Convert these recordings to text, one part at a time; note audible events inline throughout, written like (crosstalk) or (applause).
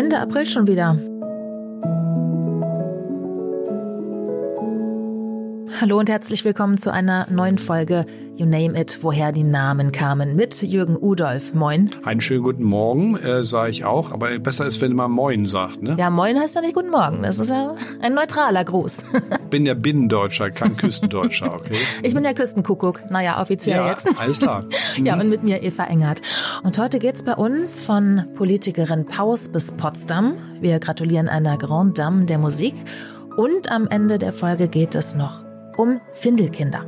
Ende April schon wieder. Hallo und herzlich willkommen zu einer neuen Folge You Name It, woher die Namen kamen mit Jürgen Udolf. Moin. Einen schönen guten Morgen, äh, sage ich auch, aber besser ist, wenn man Moin sagt, ne? Ja, Moin heißt ja nicht Guten Morgen, das ist ja ein neutraler Gruß. (laughs) bin ja Binnendeutscher, kein Küstendeutscher, (laughs) okay? Ich bin der Küstenkuckuck, naja, offiziell ja, jetzt. alles klar. (laughs) ja, und mit mir Eva Engert. Und heute geht's bei uns von Politikerin Paus bis Potsdam. Wir gratulieren einer Grand Dame der Musik. Und am Ende der Folge geht es noch um Findelkinder.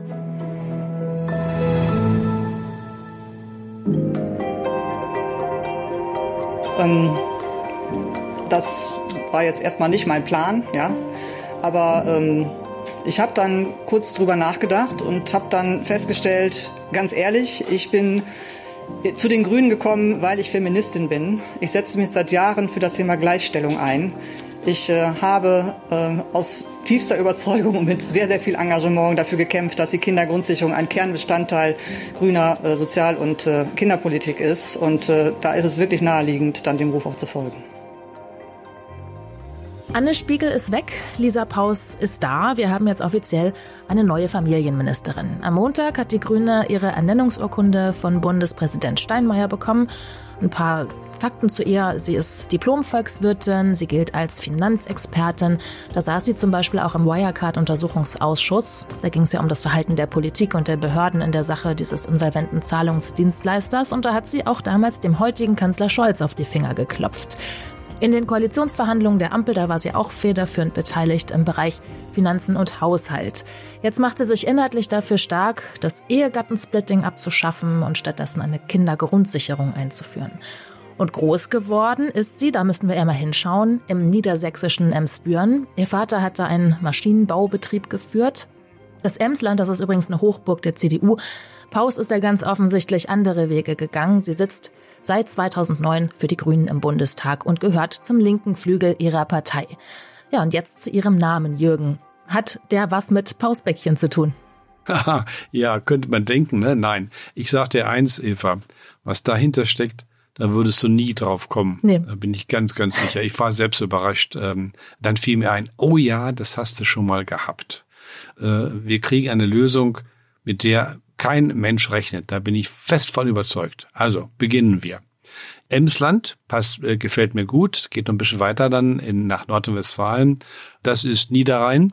Ähm, das war jetzt erstmal nicht mein Plan, ja. Aber ähm, ich habe dann kurz drüber nachgedacht und habe dann festgestellt, ganz ehrlich, ich bin zu den Grünen gekommen, weil ich Feministin bin. Ich setze mich seit Jahren für das Thema Gleichstellung ein. Ich äh, habe äh, aus tiefster Überzeugung und mit sehr, sehr viel Engagement dafür gekämpft, dass die Kindergrundsicherung ein Kernbestandteil grüner äh, Sozial- und äh, Kinderpolitik ist. Und äh, da ist es wirklich naheliegend, dann dem Ruf auch zu folgen. Anne Spiegel ist weg, Lisa Paus ist da. Wir haben jetzt offiziell eine neue Familienministerin. Am Montag hat die Grüne ihre Ernennungsurkunde von Bundespräsident Steinmeier bekommen. Ein paar Fakten zu ihr. Sie ist Diplom-Volkswirtin, sie gilt als Finanzexpertin. Da saß sie zum Beispiel auch im Wirecard-Untersuchungsausschuss. Da ging es ja um das Verhalten der Politik und der Behörden in der Sache dieses insolventen Zahlungsdienstleisters. Und da hat sie auch damals dem heutigen Kanzler Scholz auf die Finger geklopft. In den Koalitionsverhandlungen der Ampel, da war sie auch federführend beteiligt im Bereich Finanzen und Haushalt. Jetzt macht sie sich inhaltlich dafür stark, das Ehegattensplitting abzuschaffen und stattdessen eine Kindergrundsicherung einzuführen. Und groß geworden ist sie, da müssen wir eher mal hinschauen, im niedersächsischen Emsbüren. Ihr Vater hatte einen Maschinenbaubetrieb geführt. Das Emsland, das ist übrigens eine Hochburg der CDU. Paus ist da ganz offensichtlich andere Wege gegangen. Sie sitzt seit 2009 für die Grünen im Bundestag und gehört zum linken Flügel ihrer Partei. Ja, und jetzt zu ihrem Namen, Jürgen. Hat der was mit Pausbäckchen zu tun? ja, könnte man denken, ne? Nein. Ich sag dir eins, Eva, was dahinter steckt, da würdest du nie drauf kommen. Nee. Da bin ich ganz, ganz sicher. Ich war selbst überrascht. Ähm, dann fiel mir ein, oh ja, das hast du schon mal gehabt. Äh, wir kriegen eine Lösung, mit der kein Mensch rechnet. Da bin ich fest von überzeugt. Also beginnen wir. Emsland passt, äh, gefällt mir gut, geht noch ein bisschen weiter dann in, nach Nordrhein-Westfalen. Das ist Niederrhein.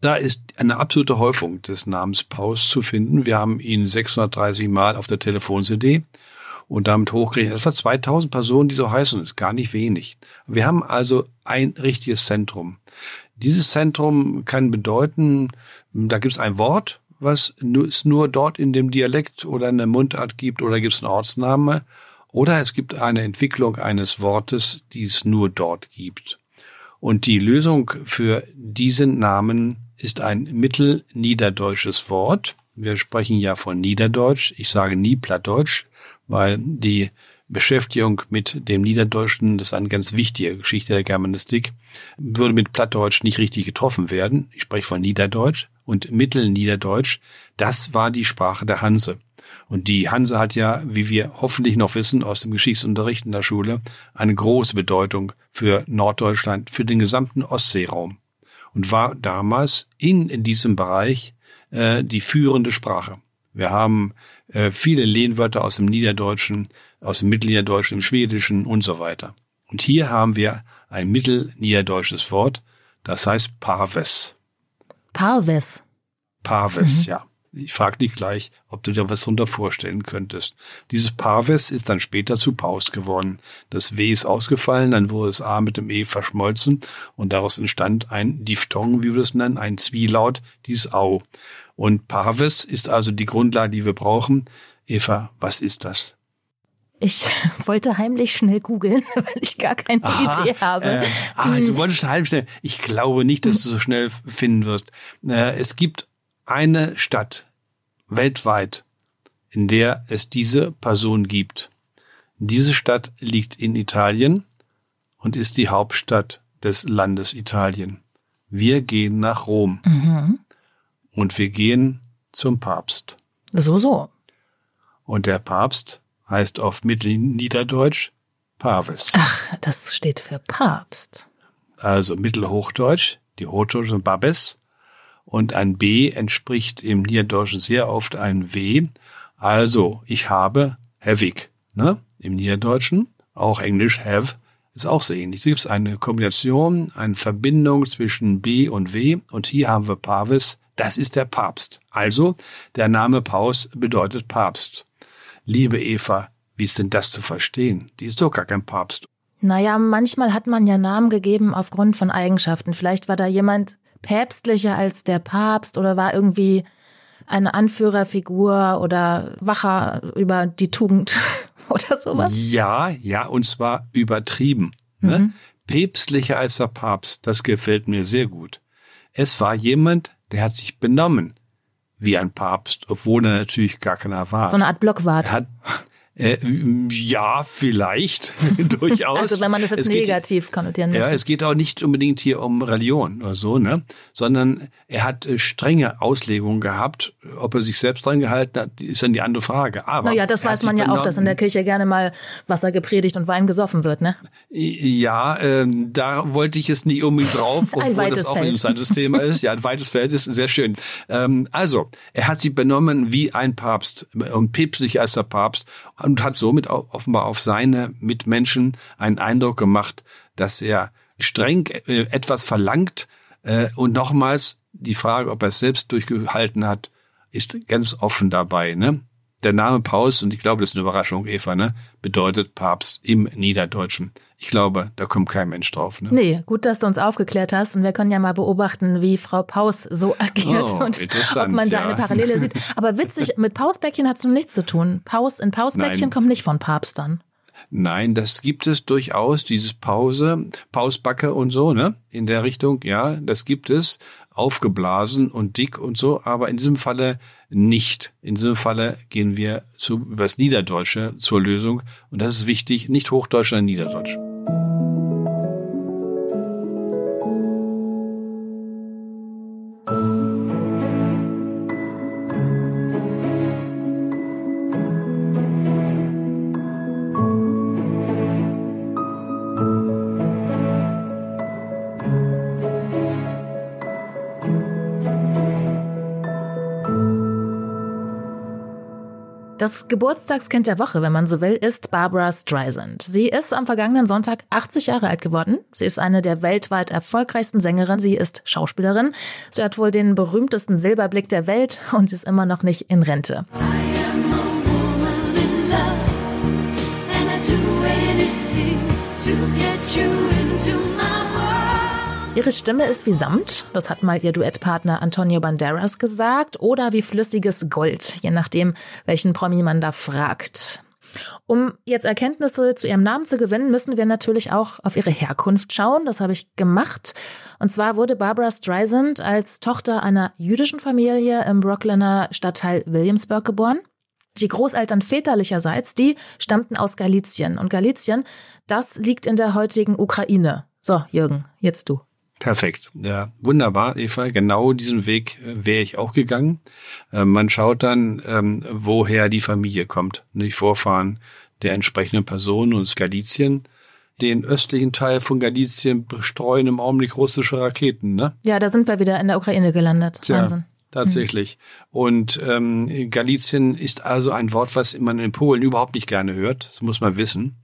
Da ist eine absolute Häufung des Namens Paus zu finden. Wir haben ihn 630 Mal auf der Telefon-CD und damit hochgerechnet etwa 2000 Personen, die so heißen, ist gar nicht wenig. Wir haben also ein richtiges Zentrum. Dieses Zentrum kann bedeuten, da gibt es ein Wort, was es nur dort in dem Dialekt oder in der Mundart gibt, oder gibt es einen Ortsname, oder es gibt eine Entwicklung eines Wortes, die es nur dort gibt. Und die Lösung für diesen Namen ist ein mittelniederdeutsches Wort. Wir sprechen ja von Niederdeutsch. Ich sage nie Plattdeutsch weil die Beschäftigung mit dem Niederdeutschen, das ist eine ganz wichtige Geschichte der Germanistik, würde mit Plattdeutsch nicht richtig getroffen werden. Ich spreche von Niederdeutsch und Mittelniederdeutsch. Das war die Sprache der Hanse. Und die Hanse hat ja, wie wir hoffentlich noch wissen aus dem Geschichtsunterricht in der Schule, eine große Bedeutung für Norddeutschland, für den gesamten Ostseeraum und war damals in, in diesem Bereich äh, die führende Sprache. Wir haben äh, viele Lehnwörter aus dem Niederdeutschen, aus dem Mittelniederdeutschen, im Schwedischen und so weiter. Und hier haben wir ein mittelniederdeutsches Wort, das heißt Parves. Parves. Parves, mhm. ja. Ich frage dich gleich, ob du dir was darunter vorstellen könntest. Dieses Parves ist dann später zu Paus geworden. Das W ist ausgefallen, dann wurde das A mit dem E verschmolzen und daraus entstand ein Diphthong, wie wir das nennen, ein Zwielaut, dieses Au. Und Parves ist also die Grundlage, die wir brauchen. Eva, was ist das? Ich (laughs) wollte heimlich schnell googeln, (laughs) weil ich gar keine Aha, Idee habe. Äh, ah, du hm. wolltest heimlich schnell. Ich glaube nicht, dass du so schnell finden wirst. Äh, es gibt eine Stadt weltweit, in der es diese Person gibt. Diese Stadt liegt in Italien und ist die Hauptstadt des Landes Italien. Wir gehen nach Rom. Mhm und wir gehen zum Papst. So, so. Und der Papst heißt auf Mittelniederdeutsch Pavis. Ach, das steht für Papst. Also Mittelhochdeutsch, die Hochdeutschen Babes. Und ein B entspricht im Niederdeutschen sehr oft ein W. Also, ich habe Havig, ne? Im Niederdeutschen. Auch Englisch have ist auch sehr ähnlich. Da gibt es eine Kombination, eine Verbindung zwischen B und W. Und hier haben wir Pavis. Das ist der Papst. Also, der Name Paus bedeutet Papst. Liebe Eva, wie ist denn das zu verstehen? Die ist doch gar kein Papst. Naja, manchmal hat man ja Namen gegeben aufgrund von Eigenschaften. Vielleicht war da jemand päpstlicher als der Papst oder war irgendwie eine Anführerfigur oder Wacher über die Tugend (laughs) oder sowas? Ja, ja, und zwar übertrieben. Ne? Mhm. Päpstlicher als der Papst, das gefällt mir sehr gut. Es war jemand, der hat sich benommen wie ein Papst, obwohl er natürlich gar keiner war. So eine Art Blockwart. Er hat, äh, ja, vielleicht, (laughs) durchaus. Also wenn man das jetzt es negativ geht, konnotieren möchte. Ja, es geht auch nicht unbedingt hier um Religion oder so, ne? Sondern er hat äh, strenge Auslegungen gehabt. Ob er sich selbst dran gehalten hat, ist dann die andere Frage. Aber naja, das weiß man ja auch, dass in der Kirche gerne mal Wasser gepredigt und Wein gesoffen wird, ne? Ja, äh, da wollte ich jetzt nicht unbedingt (laughs) drauf, obwohl das auch Feld. ein interessantes Thema ist. Ja, ein weites Feld ist sehr schön. Ähm, also, er hat sich benommen wie ein Papst und päpstlich als der Papst und hat somit offenbar auf seine Mitmenschen einen Eindruck gemacht, dass er streng äh, etwas verlangt. Äh, und nochmals die Frage, ob er es selbst durchgehalten hat, ist ganz offen dabei. Ne? Der Name Paus, und ich glaube, das ist eine Überraschung, Eva, ne, bedeutet Papst im Niederdeutschen. Ich glaube, da kommt kein Mensch drauf. Ne? Nee, gut, dass du uns aufgeklärt hast. Und wir können ja mal beobachten, wie Frau Paus so agiert oh, und ob man da ja. eine Parallele sieht. Aber witzig, mit Pausbäckchen hat es nun nichts zu tun. Paus in Pausbäckchen Nein. kommt nicht von Papst dann. Nein, das gibt es durchaus, dieses Pause, Pausbacke und so, ne? In der Richtung, ja, das gibt es. Aufgeblasen und dick und so, aber in diesem Falle nicht. In diesem Falle gehen wir zu, übers Niederdeutsche zur Lösung. Und das ist wichtig, nicht Hochdeutsch, sondern Niederdeutsch. Das Geburtstagskind der Woche, wenn man so will, ist Barbara Streisand. Sie ist am vergangenen Sonntag 80 Jahre alt geworden. Sie ist eine der weltweit erfolgreichsten Sängerinnen. Sie ist Schauspielerin. Sie hat wohl den berühmtesten Silberblick der Welt und sie ist immer noch nicht in Rente. Ihre Stimme ist wie Samt, das hat mal ihr Duettpartner Antonio Banderas gesagt, oder wie flüssiges Gold, je nachdem, welchen Promi man da fragt. Um jetzt Erkenntnisse zu ihrem Namen zu gewinnen, müssen wir natürlich auch auf ihre Herkunft schauen. Das habe ich gemacht. Und zwar wurde Barbara Streisand als Tochter einer jüdischen Familie im Brooklyner Stadtteil Williamsburg geboren. Die Großeltern väterlicherseits, die stammten aus Galizien. Und Galizien, das liegt in der heutigen Ukraine. So, Jürgen, jetzt du. Perfekt. Ja, wunderbar, Eva. Genau diesen Weg äh, wäre ich auch gegangen. Äh, man schaut dann, ähm, woher die Familie kommt. Nicht Vorfahren der entsprechenden Person und Galizien. Den östlichen Teil von Galizien bestreuen im Augenblick russische Raketen, ne? Ja, da sind wir wieder in der Ukraine gelandet. Tja, Wahnsinn. Tatsächlich. Hm. Und ähm, Galizien ist also ein Wort, was man in Polen überhaupt nicht gerne hört. Das muss man wissen.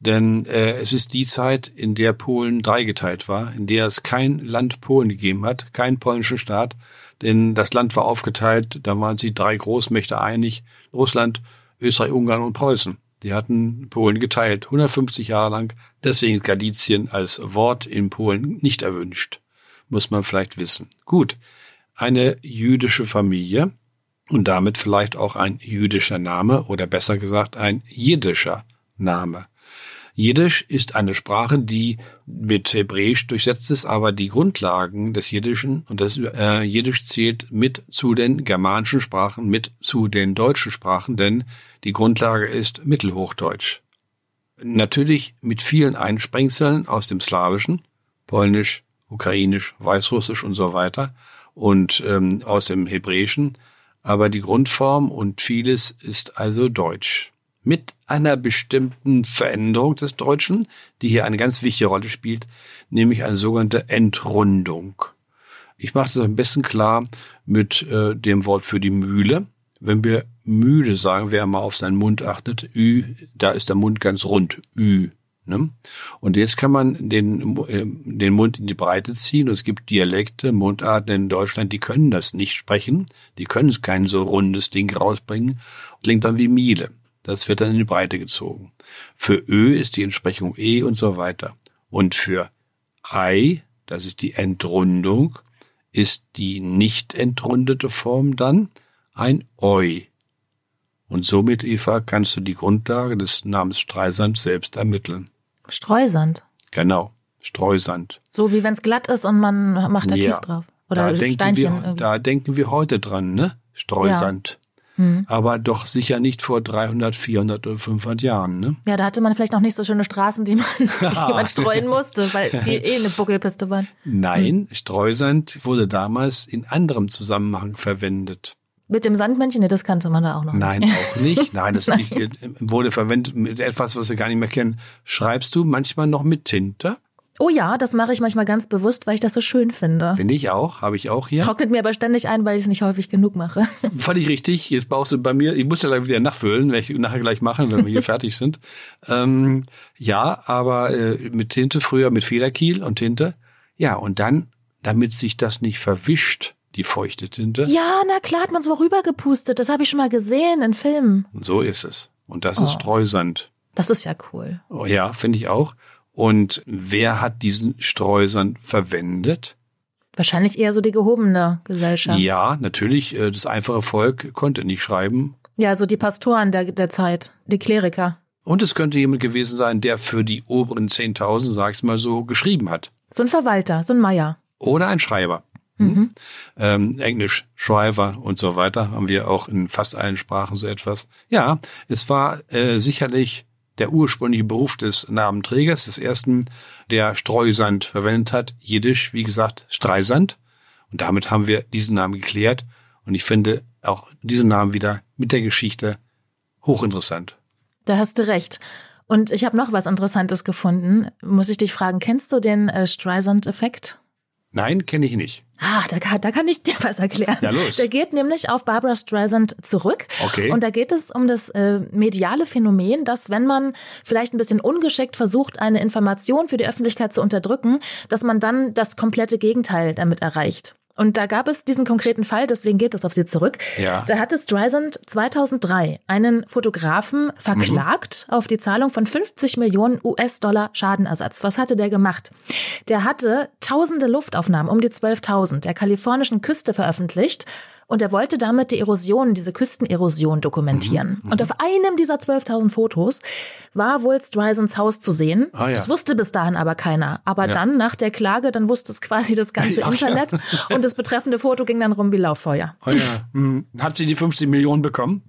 Denn äh, es ist die Zeit, in der Polen dreigeteilt war, in der es kein Land Polen gegeben hat, keinen polnischen Staat. Denn das Land war aufgeteilt, da waren sie drei Großmächte einig, Russland, Österreich, Ungarn und Preußen. Die hatten Polen geteilt, 150 Jahre lang. Deswegen ist Galizien als Wort in Polen nicht erwünscht. Muss man vielleicht wissen. Gut, eine jüdische Familie und damit vielleicht auch ein jüdischer Name oder besser gesagt ein jiddischer Name. Jiddisch ist eine Sprache, die mit Hebräisch durchsetzt ist, aber die Grundlagen des Jiddischen und das äh, Jiddisch zählt mit zu den germanischen Sprachen, mit zu den deutschen Sprachen, denn die Grundlage ist Mittelhochdeutsch. Natürlich mit vielen Einsprengseln aus dem Slawischen, Polnisch, Ukrainisch, Weißrussisch und so weiter und ähm, aus dem Hebräischen, aber die Grundform und vieles ist also Deutsch. Mit einer bestimmten Veränderung des Deutschen, die hier eine ganz wichtige Rolle spielt, nämlich eine sogenannte Entrundung. Ich mache das am besten klar mit äh, dem Wort für die Mühle. Wenn wir Mühle sagen, wer mal auf seinen Mund achtet, Ü, da ist der Mund ganz rund, Ü. Ne? Und jetzt kann man den, äh, den Mund in die Breite ziehen. Und es gibt Dialekte, Mundarten in Deutschland, die können das nicht sprechen. Die können kein so rundes Ding rausbringen. Klingt dann wie Miele. Das wird dann in die Breite gezogen. Für Ö ist die Entsprechung E und so weiter. Und für Ei, das ist die Entrundung, ist die nicht entrundete Form dann ein Eu. Und somit, Eva, kannst du die Grundlage des Namens Streisand selbst ermitteln. Streusand? Genau, Streusand. So wie wenn es glatt ist und man macht da ja, Kies drauf. Oder da Steinchen. Denken wir, da denken wir heute dran, ne? Streusand. Ja. Hm. Aber doch sicher nicht vor 300, 400 oder 500 Jahren, ne? Ja, da hatte man vielleicht noch nicht so schöne Straßen, die man, (laughs) die (laughs) man streuen musste, weil die eh eine (laughs) Buckelpiste waren. Nein, hm. Streusand wurde damals in anderem Zusammenhang verwendet. Mit dem Sandmännchen, nee, das kannte man da auch noch. Nein, nicht. auch nicht. Nein, das Nein. wurde verwendet mit etwas, was wir gar nicht mehr kennen. Schreibst du manchmal noch mit Tinte? Oh ja, das mache ich manchmal ganz bewusst, weil ich das so schön finde. Finde ich auch, habe ich auch hier. Trocknet mir aber ständig ein, weil ich es nicht häufig genug mache. (laughs) Völlig richtig. Jetzt brauchst du bei mir, ich muss ja gleich wieder nachfüllen, werde ich nachher gleich machen, wenn wir hier (laughs) fertig sind. Ähm, ja, aber äh, mit Tinte früher mit Federkiel und Tinte. Ja, und dann, damit sich das nicht verwischt, die feuchte Tinte. Ja, na klar, hat man so rübergepustet. Das habe ich schon mal gesehen in Filmen. Und so ist es. Und das oh. ist Streusand. Das ist ja cool. Oh, ja, finde ich auch. Und wer hat diesen Streusand verwendet? Wahrscheinlich eher so die gehobene Gesellschaft. Ja, natürlich. Äh, das einfache Volk konnte nicht schreiben. Ja, so die Pastoren der, der Zeit, die Kleriker. Und es könnte jemand gewesen sein, der für die oberen 10.000, sag ich mal so, geschrieben hat. So ein Verwalter, so ein Meier. Oder ein Schreiber. Hm? Mhm. Ähm, Englisch, Schreiber und so weiter haben wir auch in fast allen Sprachen so etwas. Ja, es war äh, sicherlich der ursprüngliche Beruf des Namenträgers, des ersten, der Streusand verwendet hat. Jiddisch, wie gesagt, Streisand. Und damit haben wir diesen Namen geklärt. Und ich finde auch diesen Namen wieder mit der Geschichte hochinteressant. Da hast du recht. Und ich habe noch was Interessantes gefunden. Muss ich dich fragen, kennst du den äh, Streisand-Effekt? Nein, kenne ich nicht. Ah, da, da kann ich dir was erklären. Ja, los. Der geht nämlich auf Barbara Streisand zurück. Okay. Und da geht es um das äh, mediale Phänomen, dass wenn man vielleicht ein bisschen ungeschickt versucht, eine Information für die Öffentlichkeit zu unterdrücken, dass man dann das komplette Gegenteil damit erreicht. Und da gab es diesen konkreten Fall, deswegen geht es auf sie zurück. Ja. Da hatte Streisand 2003 einen Fotografen verklagt mhm. auf die Zahlung von 50 Millionen US-Dollar Schadenersatz. Was hatte der gemacht? Der hatte tausende Luftaufnahmen, um die 12.000 der kalifornischen Küste veröffentlicht und er wollte damit die Erosion, diese Küstenerosion dokumentieren. Mhm, und auf einem dieser 12.000 Fotos war wohl Strysands Haus zu sehen. Ah, ja. Das wusste bis dahin aber keiner. Aber ja. dann, nach der Klage, dann wusste es quasi das ganze ja, Internet. Und das betreffende Foto ging dann rum wie Lauffeuer. Oh. Mhm. Hat sie die 50 Millionen bekommen?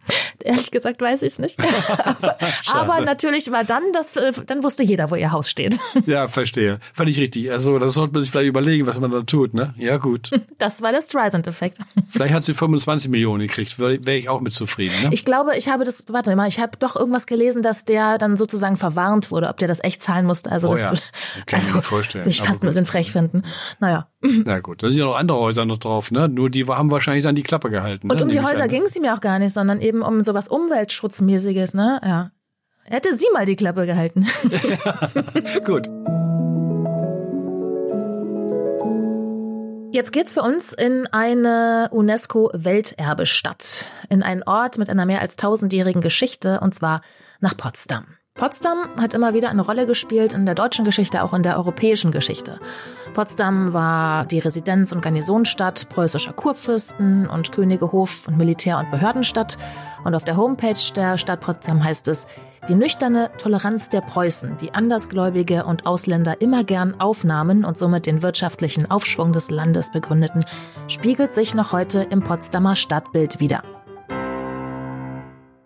Ehrlich gesagt weiß ich es nicht. (laughs) aber, aber, natürlich war dann das, äh, dann wusste jeder, wo ihr Haus steht. (laughs) ja, verstehe. Fand ich richtig. Also, das sollte man sich vielleicht überlegen, was man da tut, ne? Ja, gut. Das war der Streisand-Effekt. Vielleicht hat sie 25 Millionen gekriegt, wäre ich auch mit zufrieden. Ne? Ich glaube, ich habe das, warte mal, ich habe doch irgendwas gelesen, dass der dann sozusagen verwarnt wurde, ob der das echt zahlen musste. Also, oh, das, ja. (laughs) Kann also, ich mir vorstellen. ich fast ein bisschen frech finden. Naja. (laughs) Na gut, da sind ja noch andere Häuser noch drauf, ne? Nur die haben wahrscheinlich dann die Klappe gehalten. Und ne? um die Häuser ging es ihm ja auch gar nicht, sondern eben um sowas Umweltschutzmäßiges, ne? Ja. Hätte sie mal die Klappe gehalten. (laughs) gut. Jetzt geht's für uns in eine UNESCO-Welterbestadt, in einen Ort mit einer mehr als tausendjährigen Geschichte, und zwar nach Potsdam. Potsdam hat immer wieder eine Rolle gespielt in der deutschen Geschichte, auch in der europäischen Geschichte. Potsdam war die Residenz- und Garnisonstadt preußischer Kurfürsten und Könige, Hof- und Militär- und Behördenstadt. Und auf der Homepage der Stadt Potsdam heißt es, die nüchterne Toleranz der Preußen, die Andersgläubige und Ausländer immer gern aufnahmen und somit den wirtschaftlichen Aufschwung des Landes begründeten, spiegelt sich noch heute im Potsdamer Stadtbild wider.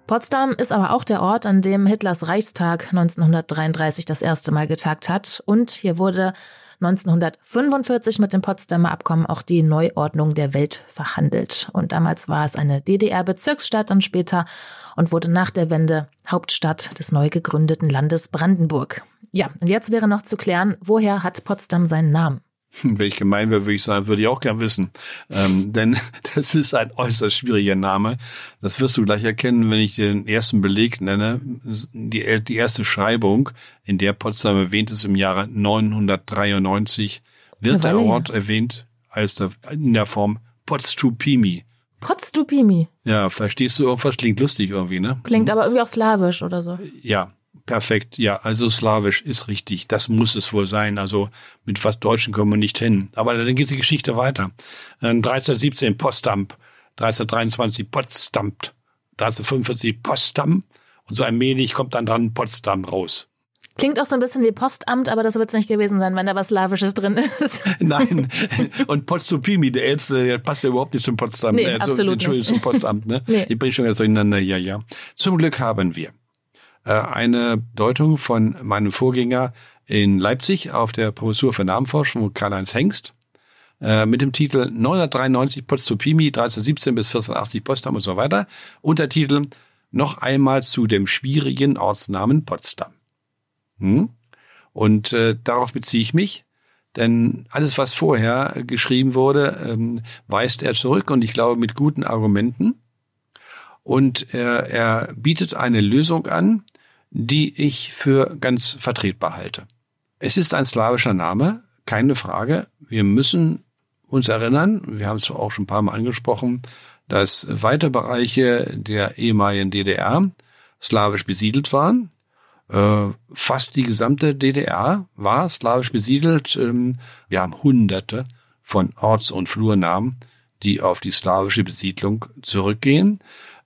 Potsdam ist aber auch der Ort, an dem Hitlers Reichstag 1933 das erste Mal getagt hat. Und hier wurde 1945 mit dem Potsdamer Abkommen auch die Neuordnung der Welt verhandelt. Und damals war es eine DDR-Bezirksstadt und später und wurde nach der Wende Hauptstadt des neu gegründeten Landes Brandenburg. Ja, und jetzt wäre noch zu klären, woher hat Potsdam seinen Namen? Wenn ich gemein wäre, würde ich sagen, würde ich auch gern wissen. Ähm, denn (laughs) das ist ein äußerst schwieriger Name. Das wirst du gleich erkennen, wenn ich den ersten Beleg nenne. Die, die erste Schreibung, in der Potsdam erwähnt ist im Jahre 993, wird der Ort erwähnt als der, in der Form Potstupimi. Potstupimi. Ja, verstehst du irgendwas? Klingt lustig irgendwie, ne? Klingt aber irgendwie auch slawisch oder so. Ja, Perfekt, ja, also slawisch ist richtig. Das muss es wohl sein. Also mit was Deutschen kommen wir nicht hin. Aber dann geht die Geschichte weiter. 1317 Postdamp, 1323 Potsdam, 1345 Potsdam und so allmählich kommt dann dran Potsdam raus. Klingt auch so ein bisschen wie Postamt, aber das wird es nicht gewesen sein, wenn da was Slawisches drin ist. (laughs) Nein. Und Postupimi, der Älteste, der passt ja überhaupt nicht zum Potsdam. Nee, also, absolut Entschuldigung, zum Postamt. Ne? (laughs) nee. Ich bin schon ganz durcheinander. Ja, ja. Zum Glück haben wir äh, eine Deutung von meinem Vorgänger in Leipzig auf der Professur für Namenforschung, Karl-Heinz Hengst, äh, mit dem Titel 993 Potsdopimi 1317 bis 1480 Potsdam und so weiter. Untertitel noch einmal zu dem schwierigen Ortsnamen Potsdam. Hm? Und äh, darauf beziehe ich mich, denn alles, was vorher geschrieben wurde, ähm, weist er zurück und ich glaube mit guten Argumenten. Und er, er bietet eine Lösung an, die ich für ganz vertretbar halte. Es ist ein slawischer Name, keine Frage. Wir müssen uns erinnern, wir haben es auch schon ein paar Mal angesprochen, dass weite Bereiche der ehemaligen DDR slawisch besiedelt waren. Äh, fast die gesamte DDR war slawisch besiedelt. Ähm, wir haben hunderte von Orts- und Flurnamen, die auf die slawische Besiedlung zurückgehen.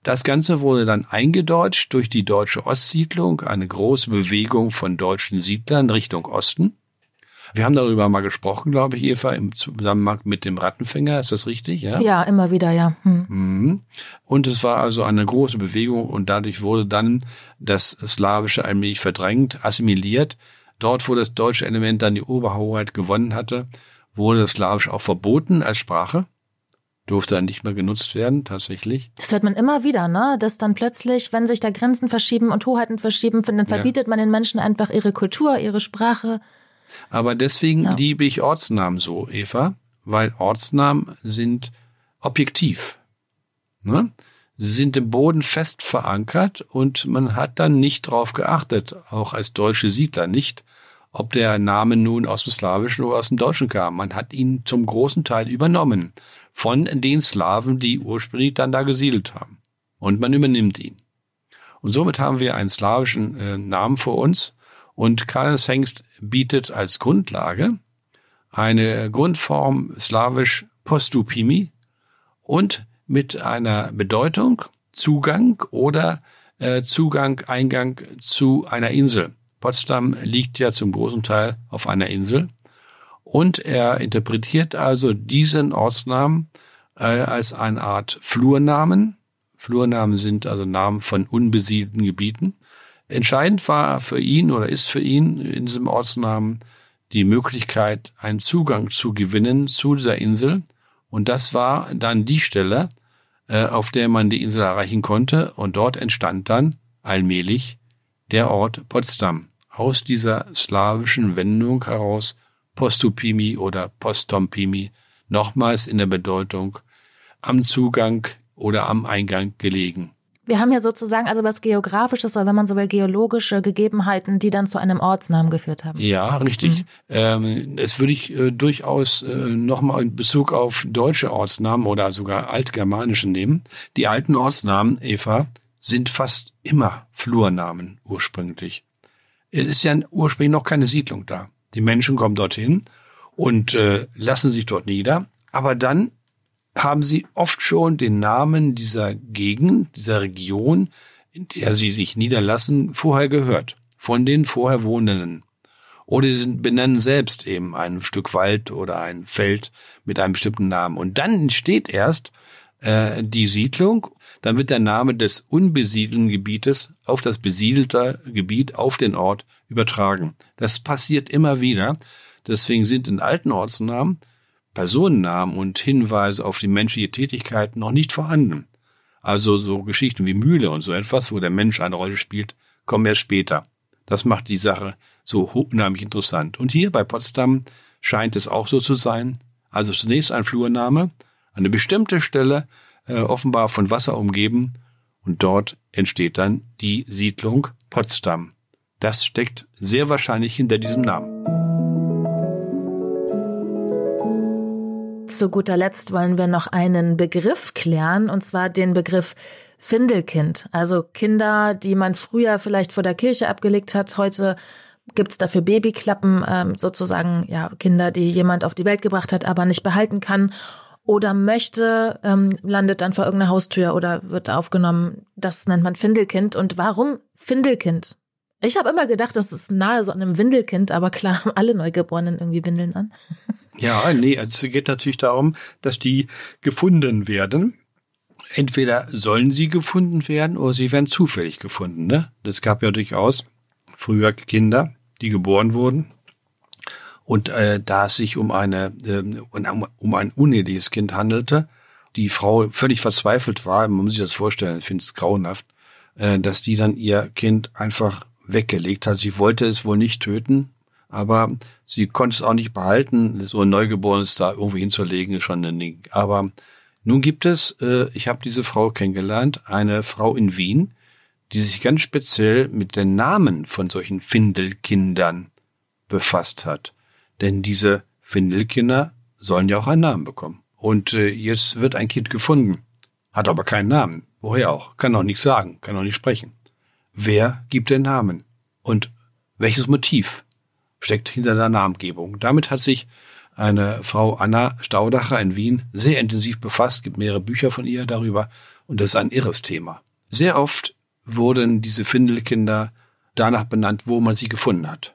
Das Ganze wurde dann eingedeutscht durch die deutsche Ostsiedlung, eine große Bewegung von deutschen Siedlern Richtung Osten. Wir haben darüber mal gesprochen, glaube ich, Eva, im Zusammenhang mit dem Rattenfänger. Ist das richtig? Ja, ja immer wieder, ja. Hm. Mhm. Und es war also eine große Bewegung und dadurch wurde dann das Slawische allmählich verdrängt, assimiliert. Dort, wo das deutsche Element dann die Oberhoheit gewonnen hatte, wurde das Slawische auch verboten als Sprache durfte dann nicht mehr genutzt werden, tatsächlich. Das hört man immer wieder, ne? Dass dann plötzlich, wenn sich da Grenzen verschieben und Hoheiten verschieben, dann verbietet ja. man den Menschen einfach ihre Kultur, ihre Sprache. Aber deswegen ja. liebe ich Ortsnamen so, Eva, weil Ortsnamen sind objektiv. Ne? Sie sind im Boden fest verankert und man hat dann nicht drauf geachtet, auch als deutsche Siedler nicht, ob der Name nun aus dem Slawischen oder aus dem Deutschen kam. Man hat ihn zum großen Teil übernommen von den Slawen, die ursprünglich dann da gesiedelt haben. Und man übernimmt ihn. Und somit haben wir einen slawischen äh, Namen vor uns. Und Karl Hengst bietet als Grundlage eine Grundform slawisch Postupimi und mit einer Bedeutung Zugang oder äh, Zugang, Eingang zu einer Insel. Potsdam liegt ja zum großen Teil auf einer Insel. Und er interpretiert also diesen Ortsnamen äh, als eine Art Flurnamen. Flurnamen sind also Namen von unbesiedelten Gebieten. Entscheidend war für ihn oder ist für ihn in diesem Ortsnamen die Möglichkeit, einen Zugang zu gewinnen zu dieser Insel. Und das war dann die Stelle, äh, auf der man die Insel erreichen konnte. Und dort entstand dann allmählich der Ort Potsdam aus dieser slawischen Wendung heraus Postupimi oder Postompimi nochmals in der Bedeutung am Zugang oder am Eingang gelegen. Wir haben ja sozusagen also was Geografisches oder wenn man so will, geologische Gegebenheiten, die dann zu einem Ortsnamen geführt haben. Ja, richtig. Mhm. Ähm, das würde ich äh, durchaus äh, nochmal in Bezug auf deutsche Ortsnamen oder sogar altgermanische nehmen. Die alten Ortsnamen, Eva, sind fast immer Flurnamen ursprünglich. Es ist ja ursprünglich noch keine Siedlung da. Die Menschen kommen dorthin und äh, lassen sich dort nieder, aber dann haben sie oft schon den Namen dieser Gegend, dieser Region, in der sie sich niederlassen, vorher gehört, von den vorher Wohnenden. Oder sie benennen selbst eben ein Stück Wald oder ein Feld mit einem bestimmten Namen. Und dann entsteht erst äh, die Siedlung. Dann wird der Name des unbesiedelten Gebietes auf das besiedelte Gebiet, auf den Ort übertragen. Das passiert immer wieder. Deswegen sind in alten Ortsnamen Personennamen und Hinweise auf die menschliche Tätigkeit noch nicht vorhanden. Also so Geschichten wie Mühle und so etwas, wo der Mensch eine Rolle spielt, kommen erst später. Das macht die Sache so unheimlich interessant. Und hier bei Potsdam scheint es auch so zu sein. Also zunächst ein Flurname, eine bestimmte Stelle, äh, offenbar von Wasser umgeben, und dort entsteht dann die Siedlung Potsdam. Das steckt sehr wahrscheinlich hinter diesem Namen. Zu guter Letzt wollen wir noch einen Begriff klären, und zwar den Begriff Findelkind. Also Kinder, die man früher vielleicht vor der Kirche abgelegt hat, heute gibt's dafür Babyklappen, ähm, sozusagen ja Kinder, die jemand auf die Welt gebracht hat, aber nicht behalten kann oder möchte, ähm, landet dann vor irgendeiner Haustür oder wird aufgenommen. Das nennt man Findelkind. Und warum Findelkind? Ich habe immer gedacht, das ist nahe so einem Windelkind, aber klar haben (laughs) alle Neugeborenen irgendwie Windeln an. (laughs) Ja, nee, es geht natürlich darum, dass die gefunden werden. Entweder sollen sie gefunden werden oder sie werden zufällig gefunden. Ne? Das gab ja durchaus früher Kinder, die geboren wurden und äh, da es sich um eine äh, um ein uneheliches Kind handelte, die Frau völlig verzweifelt war, man muss sich das vorstellen, ich finde es grauenhaft, äh, dass die dann ihr Kind einfach weggelegt hat. Sie wollte es wohl nicht töten, aber sie konnte es auch nicht behalten. So ein Neugeborenes da irgendwo hinzulegen, ist schon ein Ding. Aber nun gibt es, äh, ich habe diese Frau kennengelernt, eine Frau in Wien, die sich ganz speziell mit den Namen von solchen Findelkindern befasst hat. Denn diese Findelkinder sollen ja auch einen Namen bekommen. Und äh, jetzt wird ein Kind gefunden, hat aber keinen Namen. Woher auch? Kann auch nichts sagen, kann auch nicht sprechen. Wer gibt den Namen? Und welches Motiv steckt hinter der Namengebung? Damit hat sich eine Frau Anna Staudacher in Wien sehr intensiv befasst, gibt mehrere Bücher von ihr darüber und das ist ein irres Thema. Sehr oft wurden diese Findelkinder danach benannt, wo man sie gefunden hat.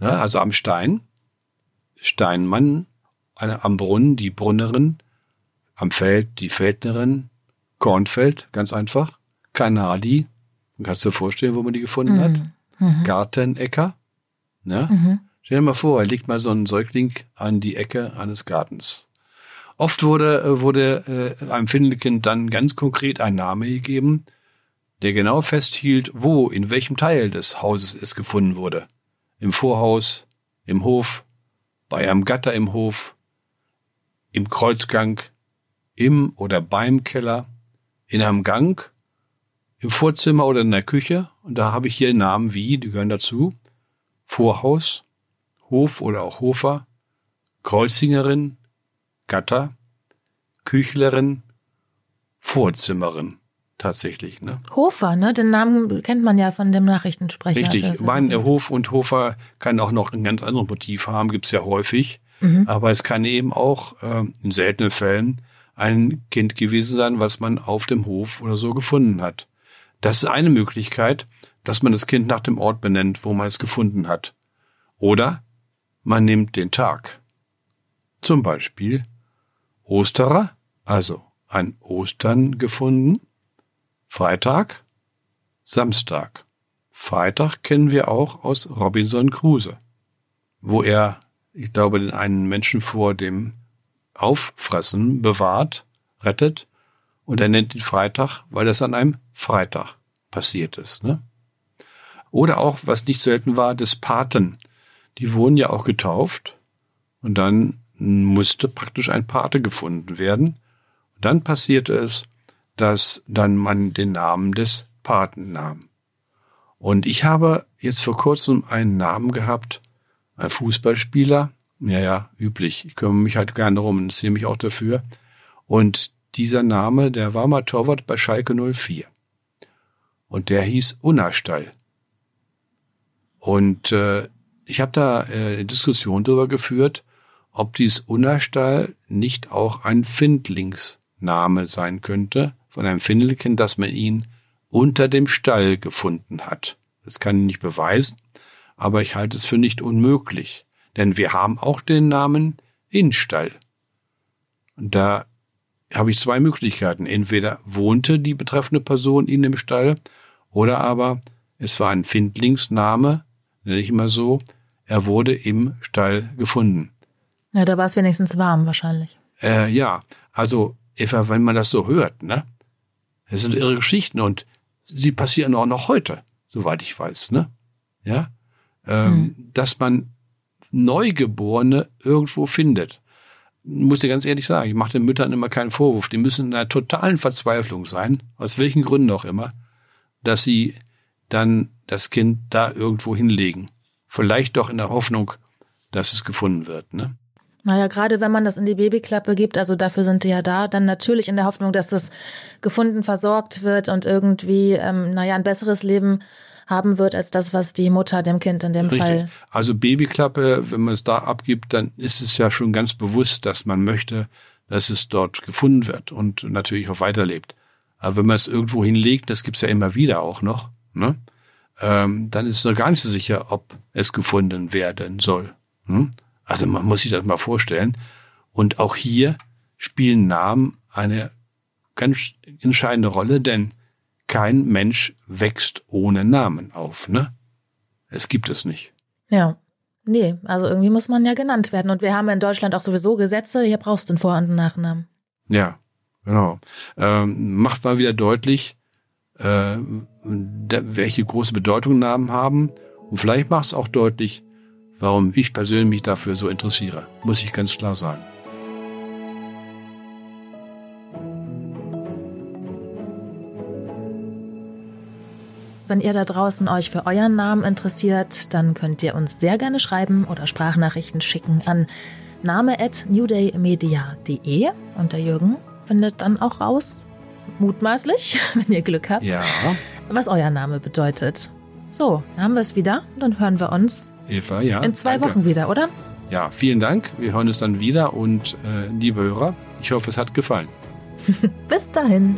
Ja, also am Stein, Steinmann, eine, am Brunnen die Brunnerin, am Feld die Feldnerin, Kornfeld, ganz einfach, Kanadi, kannst du dir vorstellen, wo man die gefunden mhm. hat? Mhm. Gartenecker, ne? Mhm. Stell dir mal vor, er legt mal so einen Säugling an die Ecke eines Gartens. Oft wurde, äh, wurde äh, einem Findelkind dann ganz konkret ein Name gegeben, der genau festhielt, wo, in welchem Teil des Hauses es gefunden wurde. Im Vorhaus, im Hof, bei einem Gatter im Hof, im Kreuzgang, im oder beim Keller, in einem Gang, im Vorzimmer oder in der Küche. Und da habe ich hier Namen wie, die gehören dazu, Vorhaus, Hof oder auch Hofer, Kreuzingerin, Gatter, Küchlerin, Vorzimmerin tatsächlich. Ne? Hofer, ne? Den Namen kennt man ja von dem Nachrichtensprecher. Richtig. Also, mein Hof und Hofer kann auch noch ein ganz anderes Motiv haben, gibt's ja häufig. Mhm. Aber es kann eben auch äh, in seltenen Fällen ein Kind gewesen sein, was man auf dem Hof oder so gefunden hat. Das ist eine Möglichkeit, dass man das Kind nach dem Ort benennt, wo man es gefunden hat. Oder man nimmt den Tag. Zum Beispiel Osterer, also ein Ostern gefunden, Freitag, Samstag. Freitag kennen wir auch aus Robinson Crusoe, wo er, ich glaube, den einen Menschen vor dem Auffressen bewahrt, rettet und er nennt ihn Freitag, weil das an einem Freitag passiert ist. Ne? Oder auch, was nicht selten war, des Paten. Die wurden ja auch getauft und dann musste praktisch ein Pate gefunden werden. Und dann passierte es, dass dann man den Namen des Paten nahm. Und ich habe jetzt vor kurzem einen Namen gehabt, ein Fußballspieler, ja, ja, üblich. Ich kümmere mich halt gerne darum und ziehe mich auch dafür. Und dieser Name, der war mal Torwart bei Schalke 04. Und der hieß Unnerstall. Und äh, ich habe da äh, eine Diskussion darüber geführt, ob dies Unnerstall nicht auch ein Findlingsname sein könnte, von einem Findelkind, dass man ihn unter dem Stall gefunden hat. Das kann ich nicht beweisen, aber ich halte es für nicht unmöglich, denn wir haben auch den Namen Innstall. Und da habe ich zwei Möglichkeiten. Entweder wohnte die betreffende Person in dem Stall oder aber es war ein Findlingsname, nenne ich immer so. Er wurde im Stall gefunden. Ja, da war es wenigstens warm wahrscheinlich. Äh, ja, also Eva, wenn man das so hört, ne? Das sind irre Geschichten und sie passieren auch noch heute, soweit ich weiß, ne? Ja, ähm, hm. dass man Neugeborene irgendwo findet. Muss ich ganz ehrlich sagen, ich mache den Müttern immer keinen Vorwurf. Die müssen in einer totalen Verzweiflung sein, aus welchen Gründen auch immer, dass sie dann das Kind da irgendwo hinlegen. Vielleicht doch in der Hoffnung, dass es gefunden wird. Ne? Naja, gerade wenn man das in die Babyklappe gibt, also dafür sind die ja da, dann natürlich in der Hoffnung, dass es gefunden, versorgt wird und irgendwie, ähm, naja, ein besseres Leben haben wird als das, was die Mutter dem Kind in dem Richtig. Fall. Also Babyklappe, wenn man es da abgibt, dann ist es ja schon ganz bewusst, dass man möchte, dass es dort gefunden wird und natürlich auch weiterlebt. Aber wenn man es irgendwo hinlegt, das gibt's ja immer wieder auch noch, ne? Ähm, dann ist es noch gar nicht so sicher, ob es gefunden werden soll. Hm? Also man muss sich das mal vorstellen. Und auch hier spielen Namen eine ganz entscheidende Rolle, denn kein Mensch wächst ohne Namen auf, ne? Es gibt es nicht. Ja. Nee, also irgendwie muss man ja genannt werden. Und wir haben in Deutschland auch sowieso Gesetze, hier brauchst du einen Vor- und einen Nachnamen. Ja, genau. Ähm, macht mal wieder deutlich, äh, welche große Bedeutung Namen haben. Und vielleicht macht es auch deutlich, warum ich persönlich mich dafür so interessiere. Muss ich ganz klar sagen. Wenn ihr da draußen euch für euren Namen interessiert, dann könnt ihr uns sehr gerne schreiben oder Sprachnachrichten schicken an name@newdaymedia.de und der Jürgen findet dann auch raus, mutmaßlich, (laughs) wenn ihr Glück habt, ja. was euer Name bedeutet. So, dann haben wir es wieder und dann hören wir uns Eva, ja, in zwei danke. Wochen wieder, oder? Ja, vielen Dank. Wir hören uns dann wieder und äh, liebe Hörer, ich hoffe, es hat gefallen. (laughs) Bis dahin.